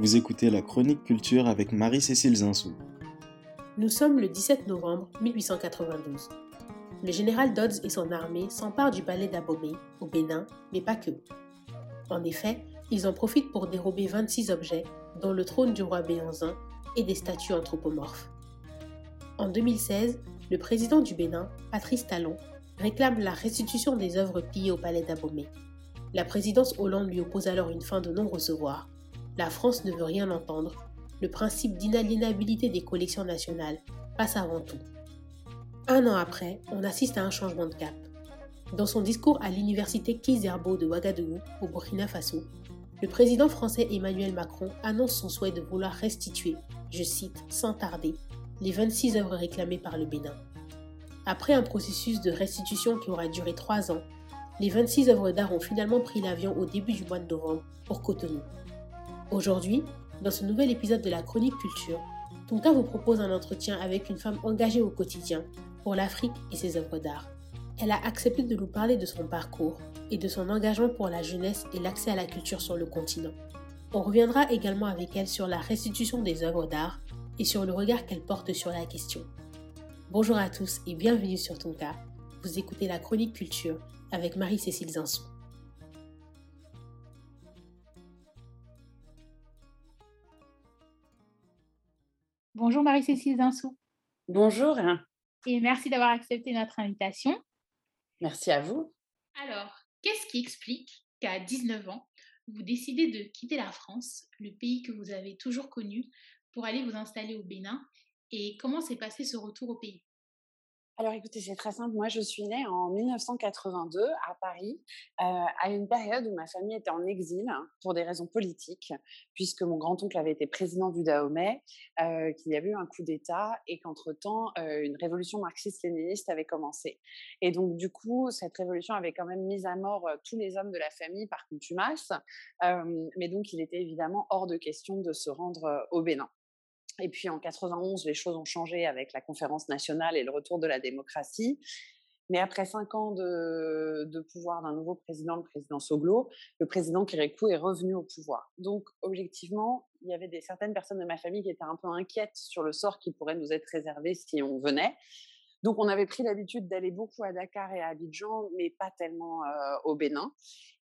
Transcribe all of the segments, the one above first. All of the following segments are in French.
Vous écoutez la chronique culture avec Marie-Cécile Zinsou. Nous sommes le 17 novembre 1892. Le général Dodds et son armée s'emparent du palais d'Abomey, au Bénin, mais pas que. En effet, ils en profitent pour dérober 26 objets, dont le trône du roi Béanzin et des statues anthropomorphes. En 2016, le président du Bénin, Patrice Talon, réclame la restitution des œuvres pillées au palais d'Abomey. La présidence Hollande lui oppose alors une fin de non-recevoir. La France ne veut rien entendre. Le principe d'inaliénabilité des collections nationales passe avant tout. Un an après, on assiste à un changement de cap. Dans son discours à l'université Kizerbo de Ouagadougou, au Burkina Faso, le président français Emmanuel Macron annonce son souhait de vouloir restituer, je cite, sans tarder, les 26 œuvres réclamées par le Bénin. Après un processus de restitution qui aura duré trois ans, les 26 œuvres d'art ont finalement pris l'avion au début du mois de novembre pour Cotonou. Aujourd'hui, dans ce nouvel épisode de la Chronique Culture, Tonka vous propose un entretien avec une femme engagée au quotidien pour l'Afrique et ses œuvres d'art. Elle a accepté de nous parler de son parcours et de son engagement pour la jeunesse et l'accès à la culture sur le continent. On reviendra également avec elle sur la restitution des œuvres d'art et sur le regard qu'elle porte sur la question. Bonjour à tous et bienvenue sur Tonka. Vous écoutez la Chronique Culture avec Marie-Cécile Zinsou. Bonjour Marie-Cécile Zinsou. Bonjour. Et merci d'avoir accepté notre invitation. Merci à vous. Alors, qu'est-ce qui explique qu'à 19 ans, vous décidez de quitter la France, le pays que vous avez toujours connu, pour aller vous installer au Bénin? Et comment s'est passé ce retour au pays? Alors écoutez, c'est très simple. Moi, je suis née en 1982 à Paris, euh, à une période où ma famille était en exil hein, pour des raisons politiques, puisque mon grand-oncle avait été président du Dahomey, euh, qu'il y avait eu un coup d'État et qu'entre-temps, euh, une révolution marxiste-léniniste avait commencé. Et donc, du coup, cette révolution avait quand même mis à mort tous les hommes de la famille par contumace. mais donc, il était évidemment hors de question de se rendre au Bénin. Et puis en 91, les choses ont changé avec la conférence nationale et le retour de la démocratie. Mais après cinq ans de, pouvoir d'un nouveau président, le président Soglo, le président Kérékou est revenu au pouvoir. Donc, objectivement, il y avait des, certaines personnes de ma famille qui étaient un peu inquiètes sur le sort qui pourrait nous être réservé si on venait. Donc, on avait pris l'habitude d'aller beaucoup à Dakar et à Abidjan, mais pas tellement euh, au Bénin.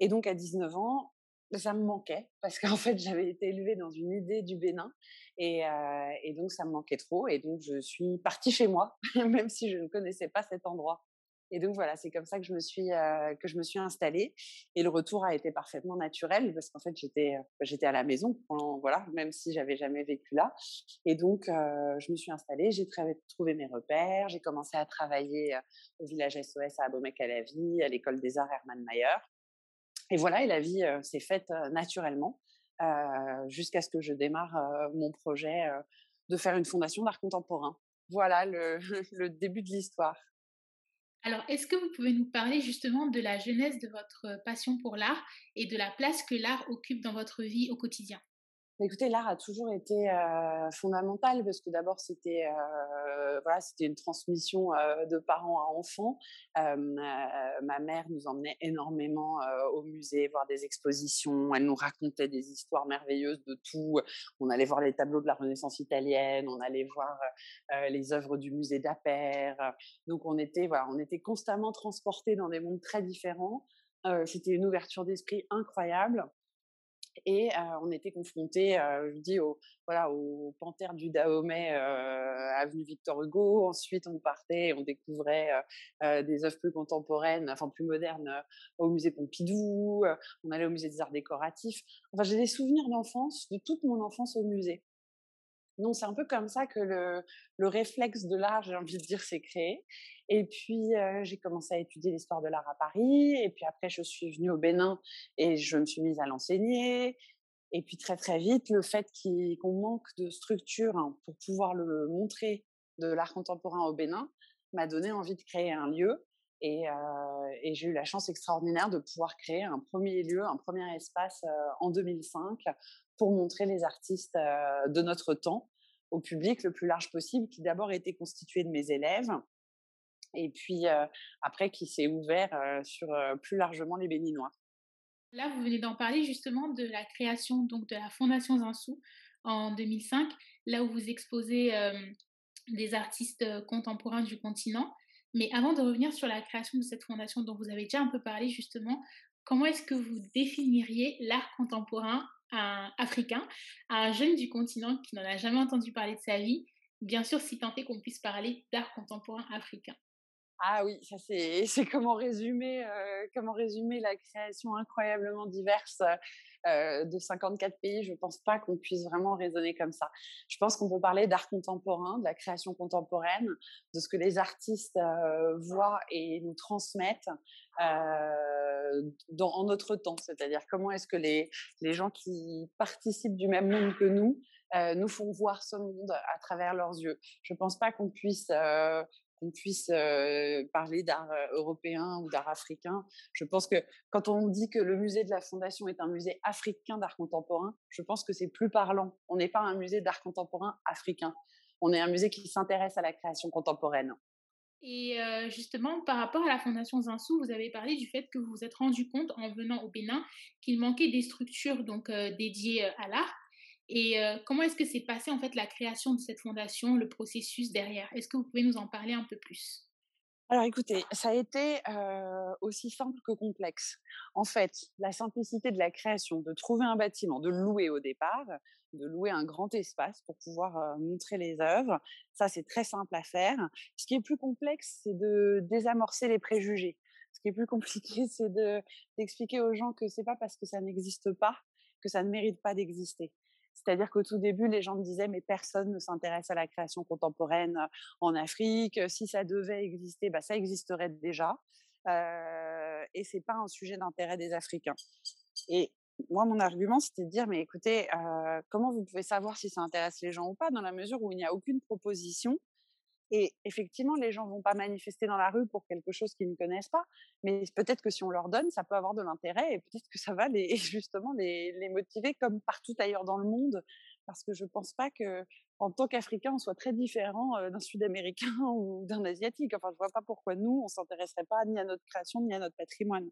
Et donc, à 19 ans, ça me manquait parce qu'en fait j'avais été élevée dans une idée du Bénin et, euh, et, donc ça me manquait trop et donc je suis partie chez moi même si je ne connaissais pas cet endroit. Et donc voilà c'est comme ça que je me suis euh, que je me suis installée et le retour a été parfaitement naturel parce qu'en fait j'étais j'étais à la maison voilà même si j'avais jamais vécu là et donc euh, je me suis installée j'ai trouvé mes repères j'ai commencé à travailler au village SOS à Abomey-Calavi à l'école des arts Hermann Mayer et voilà, et la vie s'est faite naturellement jusqu'à ce que je démarre mon projet de faire une fondation d'art contemporain. Voilà le, le début de l'histoire. Alors, est-ce que vous pouvez nous parler justement de la genèse de votre passion pour l'art et de la place que l'art occupe dans votre vie au quotidien? Écoutez, l'art a toujours été euh, fondamental parce que d'abord c'était euh, voilà c'était une transmission euh, de parents à enfants. ma mère nous emmenait énormément au musée voir des expositions. Elle nous racontait des histoires merveilleuses de tout. On allait voir les tableaux de la Renaissance italienne, on allait voir les œuvres du musée d'Appert. Donc on était voilà on était constamment transportés dans des mondes très différents. c'était une ouverture d'esprit incroyable. Et on était confrontés, je dis, au, voilà, aux panthères du Dahomey, avenue Victor Hugo. Ensuite, on partait, on découvrait des œuvres plus contemporaines, enfin plus modernes, au musée Pompidou. on allait au musée des arts décoratifs. Enfin, j'ai des souvenirs d'enfance, de toute mon enfance au musée. Donc, c'est un peu comme ça que le, le réflexe de l'art, j'ai envie de dire, s'est créé. Et puis, j'ai commencé à étudier l'histoire de l'art à Paris. Et puis après, je suis venue au Bénin et je me suis mise à l'enseigner. Et puis très, très vite, le fait qu'on manque de structure hein, pour pouvoir le montrer de l'art contemporain au Bénin m'a donné envie de créer un lieu. Et, et j'ai eu la chance extraordinaire de pouvoir créer un premier lieu, un premier espace en 2005 pour montrer les artistes de notre temps au public le plus large possible, qui d'abord était constitué de mes élèves, et puis après qui s'est ouvert sur plus largement les Béninois. Là, vous venez d'en parler justement de la création donc de la Fondation Zinsou en 2005, là où vous exposez des artistes contemporains du continent. Mais avant de revenir sur la création de cette fondation dont vous avez déjà un peu parlé justement, comment est-ce que vous définiriez l'art contemporain africain à un jeune du continent qui n'en a jamais entendu parler de sa vie Bien sûr, si tant est qu'on puisse parler d'art contemporain africain. Ah oui, ça c'est comment résumer euh, comment résumer la création incroyablement diverse euh, de 54 pays. Je pense pas qu'on puisse vraiment raisonner comme ça. Je pense qu'on peut parler d'art contemporain, de la création contemporaine, de ce que les artistes euh, voient et nous transmettent dans, en notre temps. C'est-à-dire comment est-ce que les les gens qui participent du même monde que nous nous font voir ce monde à travers leurs yeux. Je pense pas qu'on puisse qu'on puisse parler d'art européen ou d'art africain. Je pense que quand on dit que le musée de la Fondation est un musée africain d'art contemporain, je pense que c'est plus parlant. On n'est pas un musée d'art contemporain africain. On est un musée qui s'intéresse à la création contemporaine. Et justement, par rapport à la Fondation Zinsou, vous avez parlé du fait que vous vous êtes rendu compte en venant au Bénin qu'il manquait des structures donc dédiées à l'art. Et comment est-ce que s'est passé en fait la création de cette fondation, le processus derrière? Est-ce que vous pouvez nous en parler un peu plus? Alors écoutez, ça a été aussi simple que complexe. En fait, la simplicité de la création, de trouver un bâtiment, de louer au départ, de louer un grand espace pour pouvoir montrer les œuvres, ça c'est très simple à faire. Ce qui est plus complexe, c'est de désamorcer les préjugés. Ce qui est plus compliqué, c'est de d'expliquer aux gens que c'est pas parce que ça n'existe pas que ça ne mérite pas d'exister. C'est-à-dire qu'au tout début, les gens me disaient mais personne ne s'intéresse à la création contemporaine en Afrique. Si ça devait exister, bah, ça existerait déjà. Euh, et c'est pas un sujet d'intérêt des Africains. Et moi, mon argument, c'était de dire mais écoutez, comment vous pouvez savoir si ça intéresse les gens ou pas dans la mesure où il n'y a aucune proposition et effectivement, les gens vont pas manifester dans la rue pour quelque chose qu'ils ne connaissent pas, mais peut-être que si on leur donne, ça peut avoir de l'intérêt et peut-être que ça va les, justement les, motiver comme partout ailleurs dans le monde, parce que je pense pas que en tant qu'Africain, on soit très différent d'un Sud-Américain ou d'un Asiatique. Enfin, je vois pas pourquoi nous, on s'intéresserait pas ni à notre création ni à notre patrimoine.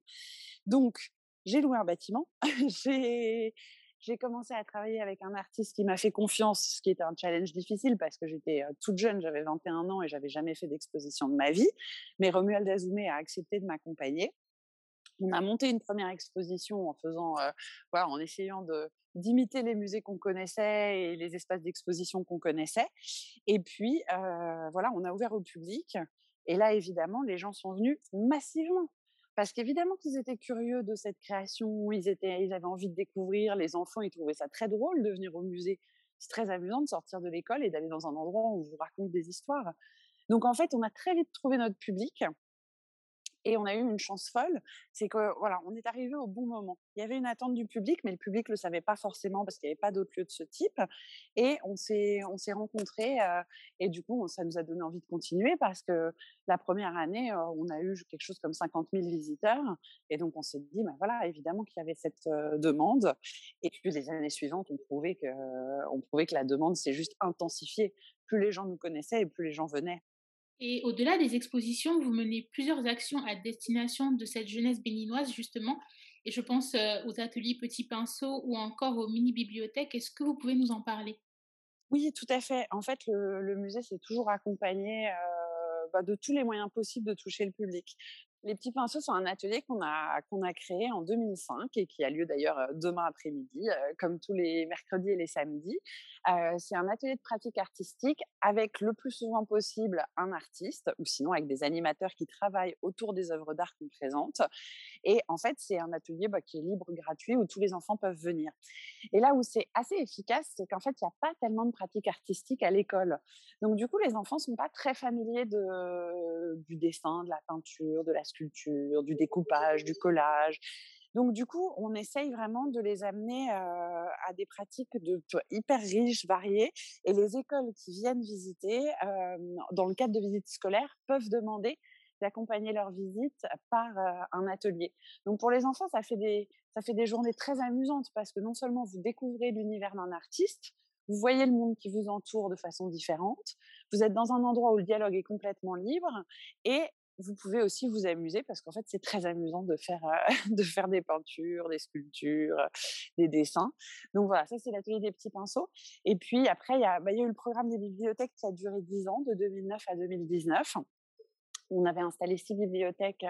Donc, j'ai loué un bâtiment, j'ai j'ai commencé à travailler avec un artiste qui m'a fait confiance, ce qui était un challenge difficile parce que j'étais toute jeune, j'avais 21 ans et j'avais jamais fait d'exposition de ma vie. Mais Romuald Azoumé a accepté de m'accompagner. On a monté une première exposition en faisant, voilà, en essayant de d'imiter les musées qu'on connaissait et les espaces d'exposition qu'on connaissait. Et puis, voilà, on a ouvert au public. Et là, évidemment, les gens sont venus massivement parce qu'évidemment qu'ils étaient curieux de cette création, ils ils avaient envie de découvrir. Les enfants, ils trouvaient ça très drôle de venir au musée. C'est très amusant de sortir de l'école et d'aller dans un endroit où on vous raconte des histoires. Donc en fait, on a très vite trouvé notre public. Et on a eu une chance folle, c'est que voilà, on est arrivé au bon moment. Il y avait une attente du public, mais le public le savait pas forcément parce qu'il n'y avait pas d'autres lieux de ce type. Et on s'est on s'est rencontrés euh, et du coup, ça nous a donné envie de continuer parce que la première année, euh, on a eu quelque chose comme 50 000 visiteurs. Et donc on s'est dit, ben voilà, évidemment qu'il y avait cette euh, demande. Et puis les années suivantes, on prouvait que on prouvait que la demande s'est juste intensifiée. Plus les gens nous connaissaient et plus les gens venaient. Et au-delà des expositions, vous menez plusieurs actions à destination de cette jeunesse béninoise, justement. Et je pense euh, aux ateliers Petit Pinceau ou encore aux mini-bibliothèques. Est-ce que vous pouvez nous en parler? Oui, tout à fait. En fait, le, musée s'est toujours accompagné euh, bah, de tous les moyens possibles de toucher le public. Les petits pinceaux sont un atelier qu'on a qu'on a créé en 2005 et qui a lieu d'ailleurs demain après-midi, comme tous les mercredis et les samedis. C'est un atelier de pratique artistique avec le plus souvent possible un artiste ou sinon avec des animateurs qui travaillent autour des œuvres d'art qu'on présente. Et en fait, c'est un atelier bah, qui est libre, gratuit où tous les enfants peuvent venir. Et là où c'est assez efficace, c'est qu'en fait, il n'y a pas tellement de pratique artistique à l'école. Donc du coup, les enfants sont pas très familiers de du dessin, de la peinture, de la du découpage, du collage. Donc du coup, on essaye vraiment de les amener à des pratiques de hyper riches, variées, et les écoles qui viennent visiter, dans le cadre de visites scolaires, peuvent demander d'accompagner leur visite par un atelier. Donc pour les enfants, ça fait des ça fait des journées très amusantes parce que non seulement vous découvrez l'univers d'un artiste, vous voyez le monde qui vous entoure de façon différente, vous êtes dans un endroit où le dialogue est complètement libre et vous pouvez aussi vous amuser parce qu'en fait, c'est très amusant de faire, euh, de faire des peintures, des sculptures, des dessins. Donc voilà, ça, c'est l'atelier des petits pinceaux. Et puis après, il y, a, bah, eu le programme des bibliothèques qui a duré 10 ans, de 2009 à 2019 on avait installé six bibliothèques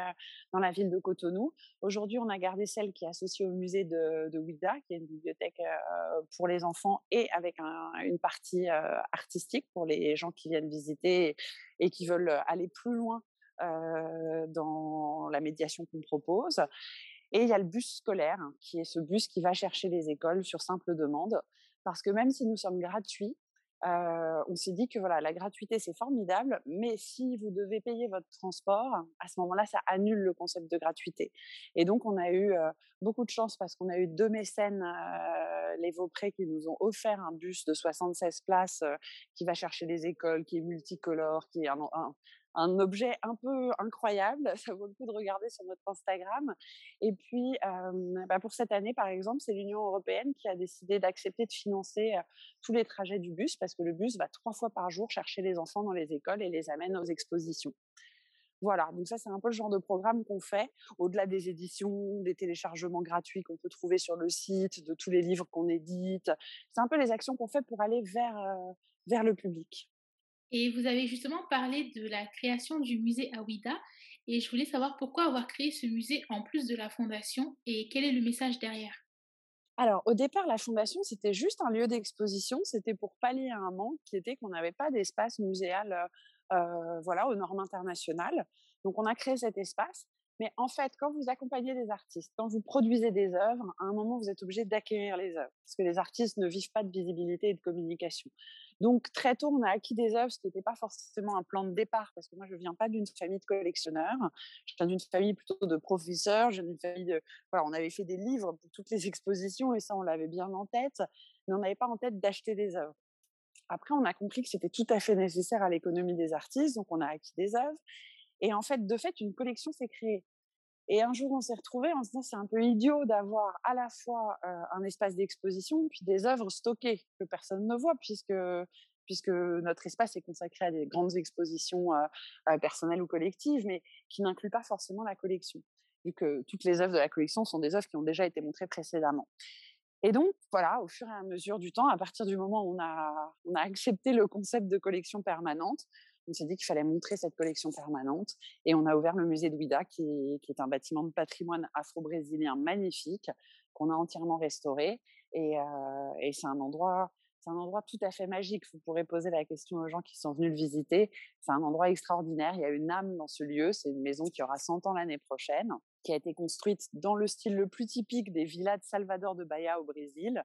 dans la ville de Cotonou. Aujourd'hui, on a gardé celle qui est associée au musée de, de Ouida, qui est une bibliothèque pour les enfants et avec une partie artistique pour les gens qui viennent visiter et, qui veulent aller plus loin dans la médiation qu'on propose. Et il y a le bus scolaire, qui est ce bus qui va chercher les écoles sur simple demande. Parce que même si nous sommes gratuits, on s'est dit que voilà, la gratuité c'est formidable, mais si vous devez payer votre transport, à ce moment-là, ça annule le concept de gratuité. Et donc, on a eu beaucoup de chance parce qu'on a eu deux mécènes, les Vaupré, qui nous ont offert un bus de 76 places qui va chercher les écoles, qui est multicolore, qui est un objet un peu incroyable. Ça vaut le coup de regarder sur notre Instagram. Et puis, bah pour cette année, par exemple, c'est l'Union européenne qui a décidé d'accepter de financer tous les trajets du bus parce que le bus va trois fois par jour chercher les enfants dans les écoles et les amène aux expositions. Voilà, donc ça c'est un peu le genre de programme qu'on fait, au-delà des éditions, des téléchargements gratuits qu'on peut trouver sur le site, de tous les livres qu'on édite. C'est un peu les actions qu'on fait pour aller vers, vers le public. Et vous avez justement parlé de la création du musée Awida. Et je voulais savoir pourquoi avoir créé ce musée en plus de la fondation et quel est le message derrière? Alors, au départ, la fondation, c'était juste un lieu d'exposition. C'était pour pallier un manque qui était qu'on n'avait pas d'espace muséal euh, euh, voilà, aux normes internationales. Donc, on a créé cet espace. Mais en fait, quand vous accompagnez des artistes, quand vous produisez des œuvres, à un moment, vous êtes obligé d'acquérir les œuvres. Parce que les artistes ne vivent pas de visibilité et de communication. Donc, très tôt, on a acquis des œuvres, ce qui n'était pas forcément un plan de départ, parce que moi, je ne viens pas d'une famille de collectionneurs. Je viens d'une famille plutôt de professeurs. Je d'une famille de. On avait fait des livres pour toutes les expositions, et ça, on l'avait bien en tête. Mais on n'avait pas en tête d'acheter des œuvres. Après, on a compris que c'était tout à fait nécessaire à l'économie des artistes, donc on a acquis des œuvres. Et en fait, de fait, une collection s'est créée. Et un jour, on s'est retrouvés en se disant c'est un peu idiot d'avoir à la fois un espace d'exposition puis des œuvres stockées que personne ne voit puisque puisque notre espace est consacré à des grandes expositions personnelles ou collectives, mais qui n'incluent pas forcément la collection, vu que toutes les œuvres de la collection sont des œuvres qui ont déjà été montrées précédemment. Et donc, voilà, au fur et à mesure du temps, à partir du moment où on a, on a accepté le concept de collection permanente, on s'est dit qu'il fallait montrer cette collection permanente et on a ouvert le musée de Ouida, qui, est un bâtiment de patrimoine afro-brésilien magnifique qu'on a entièrement restauré et, et c'est un endroit c'est un endroit tout à fait magique. Vous pourrez poser la question aux gens qui sont venus le visiter. C'est un endroit extraordinaire. Il y a une âme dans ce lieu. C'est une maison qui aura 100 ans l'année prochaine, qui a été construite dans le style le plus typique des villas de Salvador de Bahia au Brésil,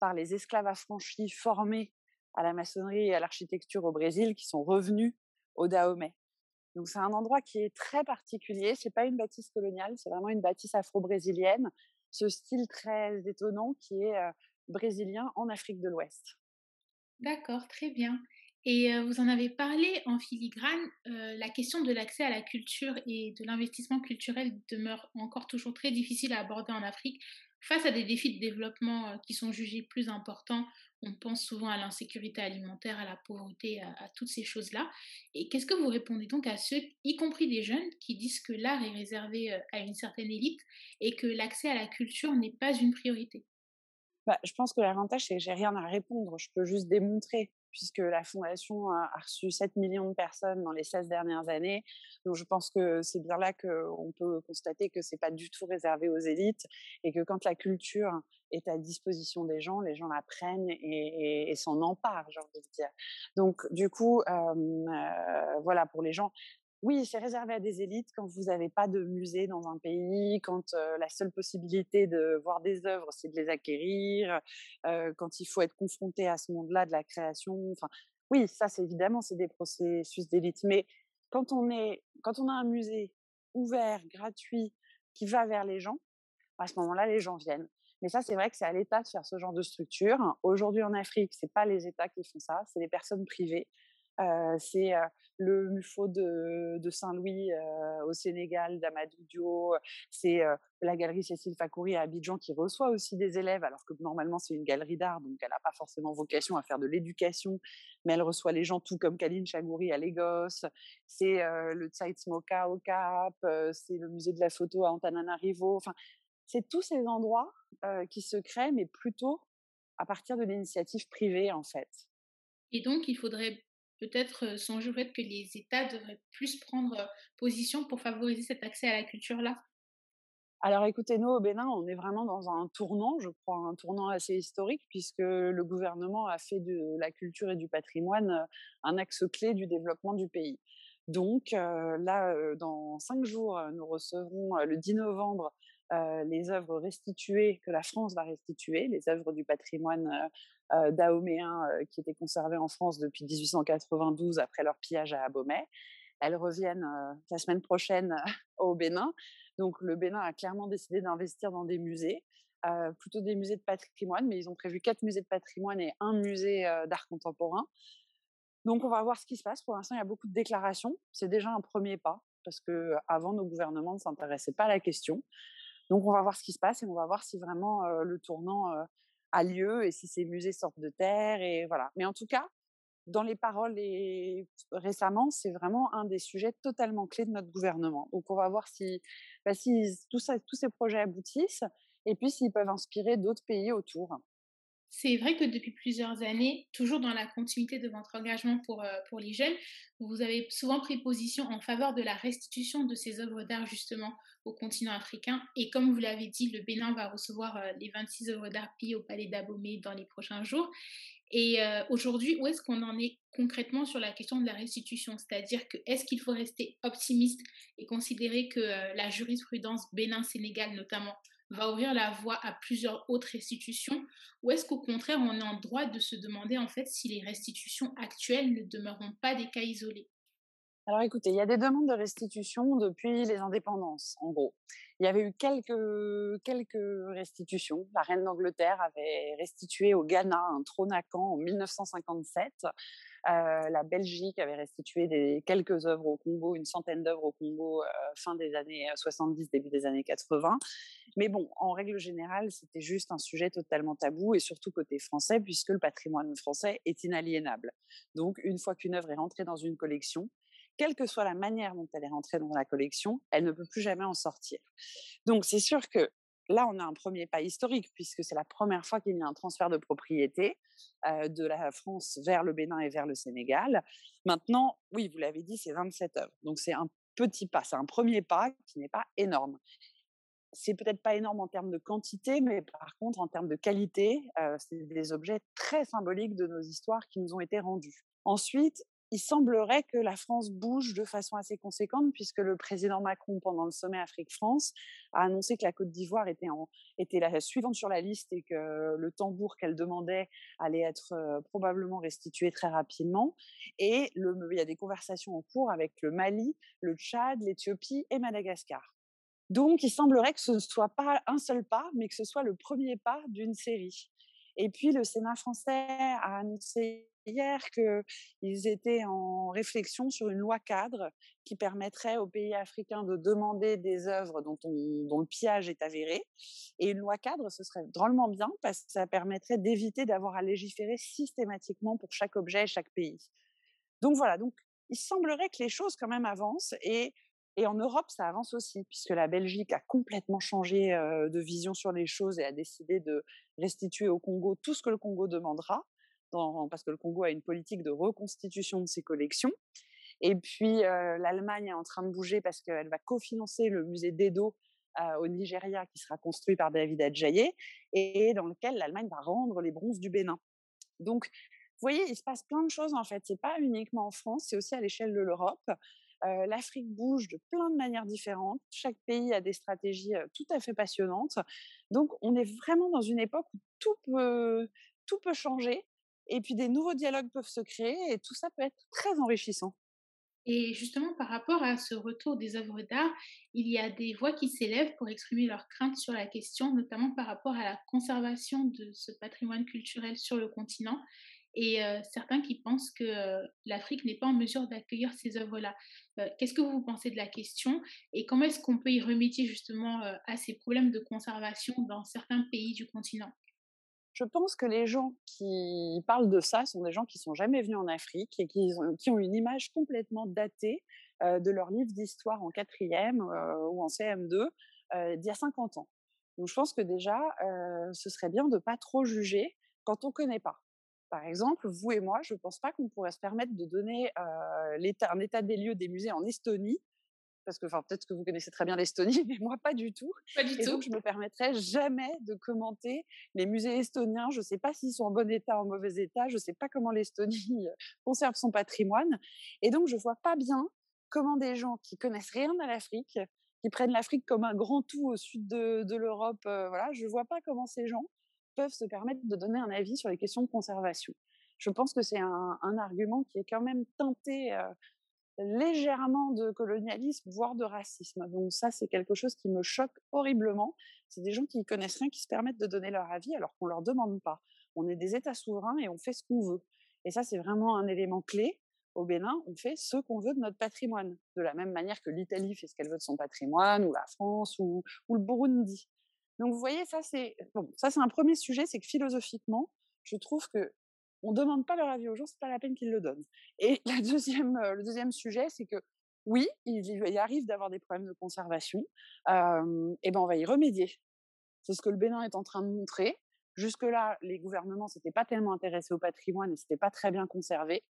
par les esclaves affranchis formés à la maçonnerie et à l'architecture au Brésil qui sont revenus au Dahomey. Donc c'est un endroit qui est très particulier. C'est pas une bâtisse coloniale, c'est vraiment une bâtisse afro-brésilienne. Ce style très étonnant qui est brésilien en Afrique de l'Ouest. D'accord, très bien. Et vous en avez parlé en filigrane, la question de l'accès à la culture et de l'investissement culturel demeure encore toujours très difficile à aborder en Afrique face à des défis de développement qui sont jugés plus importants on pense souvent à l'insécurité alimentaire, à la pauvreté, à, toutes ces choses-là. Et qu'est-ce que vous répondez donc à ceux, y compris des jeunes, qui disent que l'art est réservé euh, à une certaine élite et que l'accès à la culture n'est pas une priorité? Bah, Je pense que l'avantage, c'est que j'ai rien à répondre. Je peux juste démontrer puisque la fondation a, reçu 7 millions de personnes dans les 16 dernières années. Donc je pense que c'est bien là qu'on peut constater que c'est pas du tout réservé aux élites et que quand la culture est à disposition des gens, les gens la prennent et, s'en emparent, j'ai envie de dire. Donc du coup, euh, voilà, pour les gens, oui, c'est réservé à des élites quand vous n'avez pas de musée dans un pays, quand la seule possibilité de voir des œuvres, c'est de les acquérir, quand il faut être confronté à ce monde-là de la création. Enfin, oui, ça, c'est évidemment, c'est des processus d'élite. Mais quand on est, quand on a un musée ouvert, gratuit, qui va vers les gens, à ce moment-là, les gens viennent. Mais ça, c'est vrai que c'est à l'État de faire ce genre de structure. Aujourd'hui, en Afrique, c'est pas les États qui font ça, c'est les personnes privées. C'est le Mufo de, Saint-Louis au Sénégal, d'Amadou Dio. C'est la galerie Cécile Fakouri à Abidjan qui reçoit aussi des élèves, alors que normalement c'est une galerie d'art, donc elle n'a pas forcément vocation à faire de l'éducation, mais elle reçoit les gens tout comme Kaline Chagouri à Lagos. C'est le Tsait Smoka au Cap, c'est le musée de la photo à Antananarivo. Enfin, c'est tous ces endroits qui se créent, mais plutôt à partir de l'initiative privée en fait. Et donc, il faudrait peut-être songer au fait que les États devraient plus prendre position pour favoriser cet accès à la culture-là? Alors écoutez, nous au Bénin, on est vraiment dans un tournant, je crois, un tournant assez historique, puisque le gouvernement a fait de la culture et du patrimoine un axe clé du développement du pays. Donc là, dans cinq jours, nous recevrons le 10 novembre les œuvres restituées que la France va restituer, les œuvres du patrimoine dahoméen qui étaient conservées en France depuis 1892 après leur pillage à Abomey. Elles reviennent la semaine prochaine au Bénin. Donc le Bénin a clairement décidé d'investir dans des musées, plutôt des musées de patrimoine, mais ils ont prévu quatre musées de patrimoine et un musée d'art contemporain. Donc on va voir ce qui se passe. Pour l'instant, il y a beaucoup de déclarations. C'est déjà un premier pas parce que avant nos gouvernements ne s'intéressaient pas à la question. Donc on va voir ce qui se passe et on va voir si vraiment le tournant a lieu et si ces musées sortent de terre et voilà. Mais en tout cas, dans les paroles et récemment, c'est vraiment un des sujets totalement clés de notre gouvernement. Donc on va voir si, bah, si tout ça, tous ces projets aboutissent et puis s'ils peuvent inspirer d'autres pays autour. C'est vrai que depuis plusieurs années, toujours dans la continuité de votre engagement pour, euh, les jeunes, vous avez souvent pris position en faveur de la restitution de ces œuvres d'art justement au continent africain. Et comme vous l'avez dit, le Bénin va recevoir euh, les 26 œuvres d'art pillées au Palais d'Abomey dans les prochains jours. Et euh, aujourd'hui, où est-ce qu'on en est concrètement sur la question de la restitution? C'est-à-dire que est-ce qu'il faut rester optimiste et considérer que la jurisprudence Bénin-Sénégal notamment va ouvrir la voie à plusieurs autres restitutions ou est-ce qu'au contraire on est en droit de se demander en fait si les restitutions actuelles ne demeureront pas des cas isolés? Alors écoutez, il y a des demandes de restitution depuis les indépendances, en gros. Il y avait eu quelques, quelques restitutions. La reine d'Angleterre avait restitué au Ghana un trône à Caen en 1957. Euh, la Belgique avait restitué des, quelques œuvres au Congo, une centaine d'œuvres au Congo euh, fin des années 70, début des années 80. Mais bon, en règle générale, c'était juste un sujet totalement tabou et surtout côté français, puisque le patrimoine français est inaliénable. Donc, une fois qu'une œuvre est rentrée dans une collection, quelle que soit la manière dont elle est rentrée dans la collection, elle ne peut plus jamais en sortir. Donc, c'est sûr que là, on a un premier pas historique, puisque c'est la première fois qu'il y a un transfert de propriété de la France vers le Bénin et vers le Sénégal. Maintenant, oui, vous l'avez dit, c'est 27 œuvres. Donc, c'est un petit pas, c'est un premier pas qui n'est pas énorme. C'est peut-être pas énorme en termes de quantité, mais par contre, en termes de qualité, c'est des objets très symboliques de nos histoires qui nous ont été rendus. Ensuite, il semblerait que la France bouge de façon assez conséquente, puisque le président Macron, pendant le sommet Afrique-France, a annoncé que la Côte d'Ivoire était, la suivante sur la liste et que le tambour qu'elle demandait allait être euh, probablement restitué très rapidement. Et le, il y a des conversations en cours avec le Mali, le Tchad, l'Éthiopie et Madagascar. Donc, il semblerait que ce ne soit pas un seul pas, mais que ce soit le premier pas d'une série. Et puis, le Sénat français a annoncé hier qu'ils étaient en réflexion sur une loi cadre qui permettrait aux pays africains de demander des œuvres dont, le pillage est avéré. Et une loi cadre, ce serait drôlement bien parce que ça permettrait d'éviter d'avoir à légiférer systématiquement pour chaque objet et chaque pays. Donc voilà, donc il semblerait que les choses quand même avancent et et en Europe, ça avance aussi, puisque la Belgique a complètement changé de vision sur les choses et a décidé de restituer au Congo tout ce que le Congo demandera parce que le Congo a une politique de reconstitution de ses collections. Et puis l'Allemagne est en train de bouger parce qu'elle va cofinancer le musée d'Edo au Nigeria qui sera construit par David Adjaye et dans lequel l'Allemagne va rendre les bronzes du Bénin. Donc, vous voyez, il se passe plein de choses en fait. C'est pas uniquement en France, c'est aussi à l'échelle de l'Europe. L'Afrique bouge de plein de manières différentes. Chaque pays a des stratégies tout à fait passionnantes. Donc, on est vraiment dans une époque où tout peut, tout peut changer et puis des nouveaux dialogues peuvent se créer et tout ça peut être très enrichissant. Et justement, par rapport à ce retour des œuvres d'art, il y a des voix qui s'élèvent pour exprimer leurs craintes sur la question, notamment par rapport à la conservation de ce patrimoine culturel sur le continent. Et certains qui pensent que l'Afrique n'est pas en mesure d'accueillir ces œuvres-là. Qu'est-ce que vous pensez de la question et comment est-ce qu'on peut y remédier justement à ces problèmes de conservation dans certains pays du continent? Je pense que les gens qui parlent de ça sont des gens qui sont jamais venus en Afrique et qui ont, une image complètement datée de leur livre d'histoire en quatrième ou en CM2 d'il y a 50 ans. Donc je pense que déjà, ce serait bien de pas trop juger quand on connaît pas. Par exemple, vous et moi, je ne pense pas qu'on pourrait se permettre de donner un état des lieux des musées en Estonie, parce que peut-être que vous connaissez très bien l'Estonie, mais moi pas du tout. Pas du et tout. donc je me permettrai jamais de commenter les musées estoniens. Je ne sais pas s'ils sont en bon état, ou en mauvais état. Je ne sais pas comment l'Estonie conserve son patrimoine. Et donc je vois pas bien comment des gens qui connaissent rien à l'Afrique, qui prennent l'Afrique comme un grand tout au sud de, l'Europe, voilà, je vois pas comment ces gens peuvent se permettre de donner un avis sur les questions de conservation. Je pense que c'est un, argument qui est quand même teinté légèrement de colonialisme, voire de racisme. Donc ça, c'est quelque chose qui me choque horriblement. C'est des gens qui ne connaissent rien, qui se permettent de donner leur avis alors qu'on ne leur demande pas. On est des États souverains et on fait ce qu'on veut. Et ça, c'est vraiment un élément clé. Au Bénin, on fait ce qu'on veut de notre patrimoine, de la même manière que l'Italie fait ce qu'elle veut de son patrimoine, ou la France, ou le Burundi. Donc vous voyez, ça c'est bon, ça c'est un premier sujet, c'est que philosophiquement, je trouve que on demande pas leur avis aux gens, c'est pas la peine qu'ils le donnent. Et la deuxième, le deuxième sujet, c'est que oui, il, arrive d'avoir des problèmes de conservation, euh, et ben on va y remédier. C'est ce que le Bénin est en train de montrer. Jusque-là, les gouvernements s'étaient pas tellement intéressés au patrimoine et s'étaient pas très bien conservés.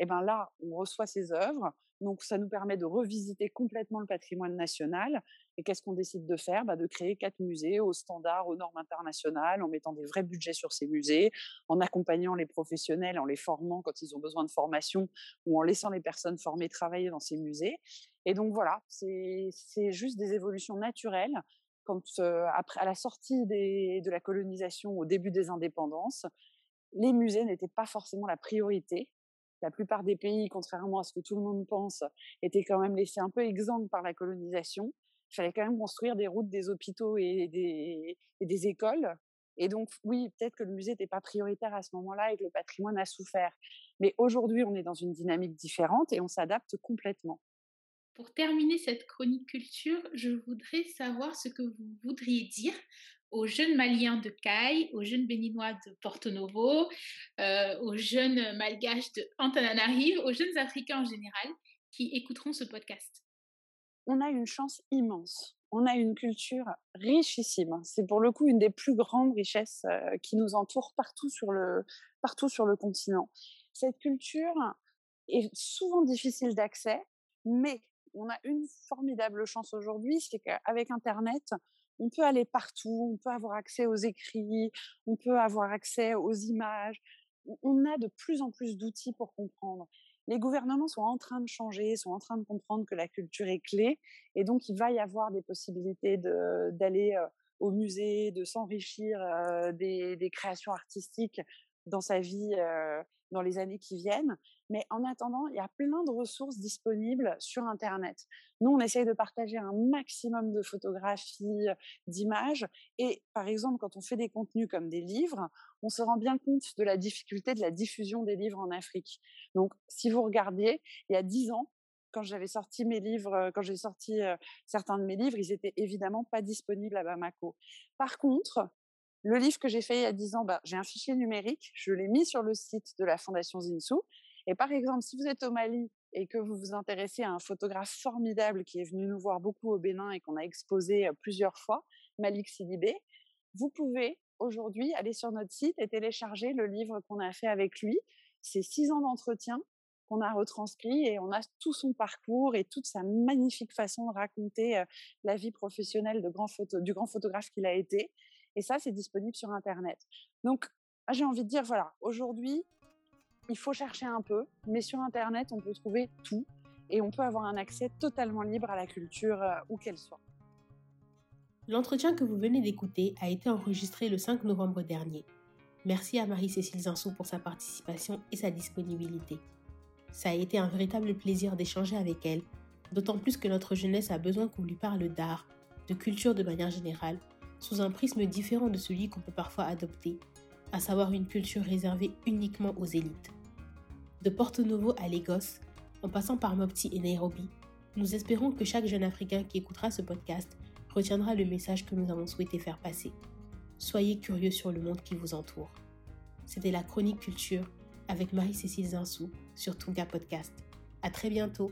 Et ben là, on reçoit ces œuvres, donc ça nous permet de revisiter complètement le patrimoine national. Et qu'est-ce qu'on décide de faire? Bah, De créer quatre musées aux standards, aux normes internationales, en mettant des vrais budgets sur ces musées, en accompagnant les professionnels, en les formant quand ils ont besoin de formation, ou en laissant les personnes formées travailler dans ces musées. Et donc voilà, c'est juste des évolutions naturelles. Quand, après, à la sortie de la colonisation, au début des indépendances, les musées n'étaient pas forcément la priorité la plupart des pays, contrairement à ce que tout le monde pense, étaient quand même laissés un peu exempts par la colonisation. Il fallait quand même construire des routes, des hôpitaux et des, écoles. Et donc, oui, peut-être que le musée n'était pas prioritaire à ce moment-là et que le patrimoine a souffert. Mais aujourd'hui, on est dans une dynamique différente et on s'adapte complètement. Pour terminer cette chronique culture, je voudrais savoir ce que vous voudriez dire aux jeunes Maliens de Caille, aux jeunes Béninois de Porto Novo, euh, aux jeunes Malgaches de Antananarive, aux jeunes Africains en général qui écouteront ce podcast On a une chance immense. On a une culture richissime. C'est pour le coup une des plus grandes richesses euh, qui nous entoure partout sur le, partout sur le continent. Cette culture est souvent difficile d'accès, mais on a une formidable chance aujourd'hui, c'est qu'avec Internet, on peut aller partout, on peut avoir accès aux écrits, on peut avoir accès aux images. On a de plus en plus d'outils pour comprendre. Les gouvernements sont en train de changer, sont en train de comprendre que la culture est clé, et donc il va y avoir des possibilités d'aller au musée, de s'enrichir des, des, créations artistiques dans sa vie dans les années qui viennent. Mais en attendant, il y a plein de ressources disponibles sur Internet. Nous, on essaye de partager un maximum de photographies, d'images. Et par exemple, quand on fait des contenus comme des livres, on se rend bien compte de la difficulté de la diffusion des livres en Afrique. Donc, si vous regardiez, il y a dix ans, quand j'avais sorti mes livres, quand j'ai sorti certains de mes livres, ils étaient évidemment pas disponibles à Bamako. Par contre, le livre que j'ai fait il y a 10 ans, bah, j'ai un fichier numérique, je l'ai mis sur le site de la Fondation Zinsou. Et par exemple, si vous êtes au Mali et que vous vous intéressez à un photographe formidable qui est venu nous voir beaucoup au Bénin et qu'on a exposé plusieurs fois, Malik Sidibé, vous pouvez aujourd'hui aller sur notre site et télécharger le livre qu'on a fait avec lui. C'est six ans d'entretien qu'on a retranscrit et on a tout son parcours et toute sa magnifique façon de raconter la vie professionnelle du grand photographe qu'il a été. Et ça, c'est disponible sur Internet. Donc, j'ai envie de dire, voilà, aujourd'hui, il faut chercher un peu, mais sur Internet, on peut trouver tout et on peut avoir un accès totalement libre à la culture, euh, où qu'elle soit. L'entretien que vous venez d'écouter a été enregistré le 5 novembre dernier. Merci à Marie-Cécile Zinsou pour sa participation et sa disponibilité. Ça a été un véritable plaisir d'échanger avec elle, d'autant plus que notre jeunesse a besoin qu'on lui parle d'art, de culture de manière générale, sous un prisme différent de celui qu'on peut parfois adopter. à savoir une culture réservée uniquement aux élites. De Porto Novo à Lagos, en passant par Mopti et Nairobi, nous espérons que chaque jeune Africain qui écoutera ce podcast retiendra le message que nous avons souhaité faire passer. Soyez curieux sur le monde qui vous entoure. C'était la chronique culture avec Marie-Cécile Zinsou sur Tunga Podcast. À très bientôt!